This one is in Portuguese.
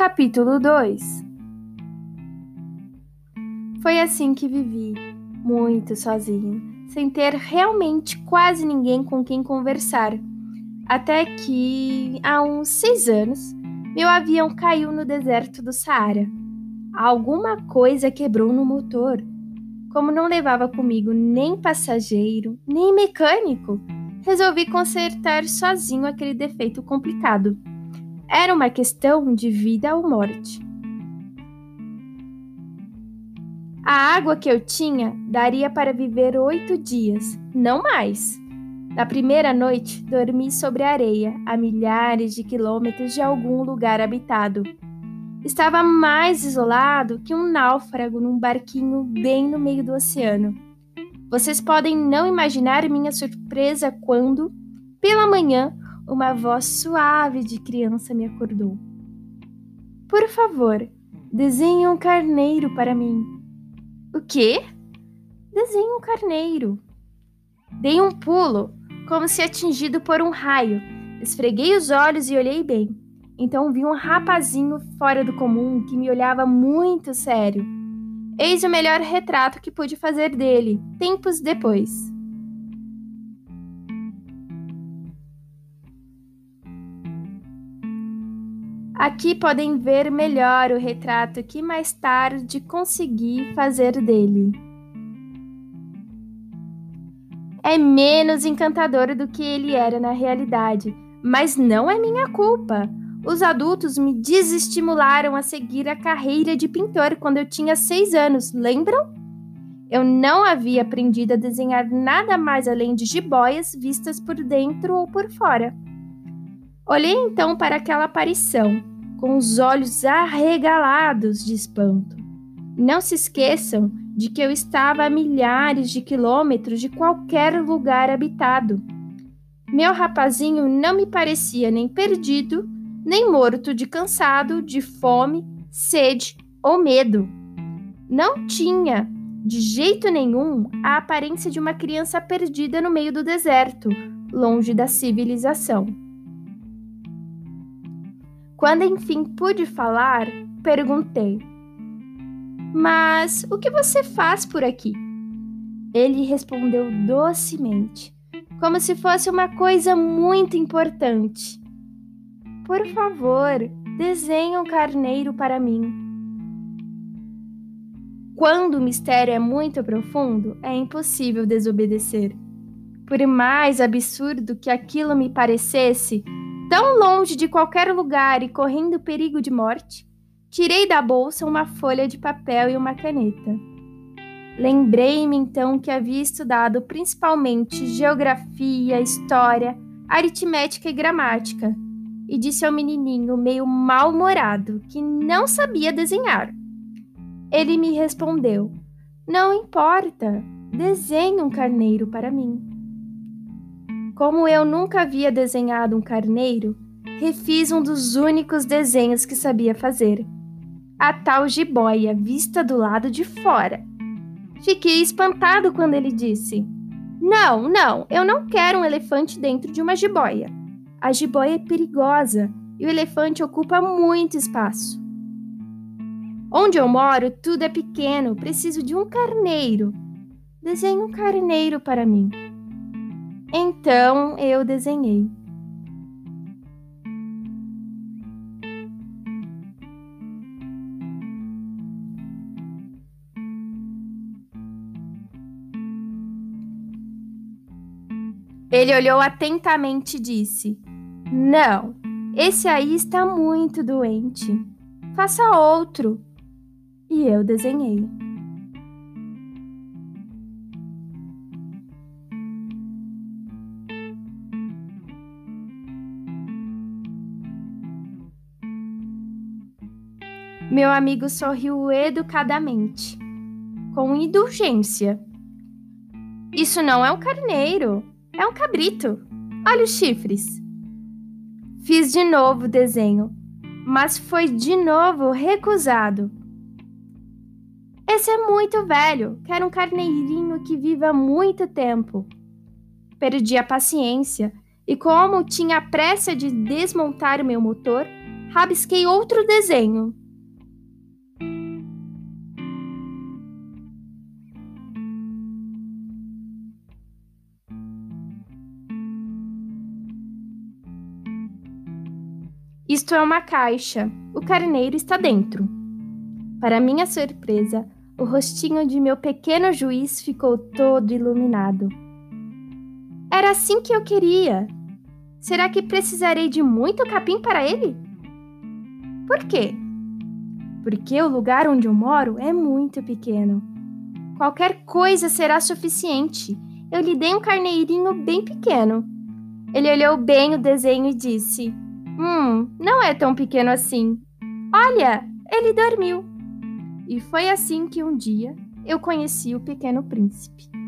Capítulo 2 Foi assim que vivi, muito sozinho, sem ter realmente quase ninguém com quem conversar. Até que, há uns seis anos, meu avião caiu no deserto do Saara. Alguma coisa quebrou no motor. Como não levava comigo nem passageiro, nem mecânico, resolvi consertar sozinho aquele defeito complicado. Era uma questão de vida ou morte. A água que eu tinha daria para viver oito dias, não mais. Na primeira noite, dormi sobre a areia, a milhares de quilômetros de algum lugar habitado. Estava mais isolado que um náufrago num barquinho bem no meio do oceano. Vocês podem não imaginar minha surpresa quando, pela manhã, uma voz suave de criança me acordou. Por favor, desenhe um carneiro para mim. O quê? Desenhe um carneiro. Dei um pulo, como se atingido por um raio. Esfreguei os olhos e olhei bem. Então vi um rapazinho fora do comum que me olhava muito sério. Eis o melhor retrato que pude fazer dele, tempos depois. Aqui podem ver melhor o retrato que mais tarde consegui fazer dele. É menos encantador do que ele era na realidade, mas não é minha culpa. Os adultos me desestimularam a seguir a carreira de pintor quando eu tinha seis anos, lembram? Eu não havia aprendido a desenhar nada mais além de jiboias vistas por dentro ou por fora. Olhei então para aquela aparição com os olhos arregalados de espanto. Não se esqueçam de que eu estava a milhares de quilômetros de qualquer lugar habitado. Meu rapazinho não me parecia nem perdido, nem morto de cansado, de fome, sede ou medo. Não tinha, de jeito nenhum, a aparência de uma criança perdida no meio do deserto, longe da civilização. Quando enfim pude falar, perguntei: Mas o que você faz por aqui? Ele respondeu docemente, como se fosse uma coisa muito importante. Por favor, desenhe um carneiro para mim. Quando o mistério é muito profundo, é impossível desobedecer. Por mais absurdo que aquilo me parecesse, tão longe de qualquer lugar e correndo perigo de morte, tirei da bolsa uma folha de papel e uma caneta. Lembrei-me então que havia estudado principalmente geografia, história, aritmética e gramática, e disse ao menininho meio mal-humorado que não sabia desenhar. Ele me respondeu: Não importa, desenhe um carneiro para mim. Como eu nunca havia desenhado um carneiro, refiz um dos únicos desenhos que sabia fazer. A tal jiboia vista do lado de fora. Fiquei espantado quando ele disse: Não, não, eu não quero um elefante dentro de uma jiboia. A jiboia é perigosa e o elefante ocupa muito espaço. Onde eu moro, tudo é pequeno, preciso de um carneiro. Desenhe um carneiro para mim. Então eu desenhei. Ele olhou atentamente e disse: Não, esse aí está muito doente. Faça outro. E eu desenhei. Meu amigo sorriu educadamente, com indulgência. Isso não é um carneiro, é um cabrito. Olha os chifres. Fiz de novo o desenho, mas foi de novo recusado. Esse é muito velho, quero um carneirinho que viva muito tempo. Perdi a paciência e, como tinha pressa de desmontar o meu motor, rabisquei outro desenho. Isto é uma caixa. O carneiro está dentro. Para minha surpresa, o rostinho de meu pequeno juiz ficou todo iluminado. Era assim que eu queria. Será que precisarei de muito capim para ele? Por quê? Porque o lugar onde eu moro é muito pequeno. Qualquer coisa será suficiente. Eu lhe dei um carneirinho bem pequeno. Ele olhou bem o desenho e disse: Hum, não é tão pequeno assim. Olha, ele dormiu. E foi assim que um dia eu conheci o Pequeno Príncipe.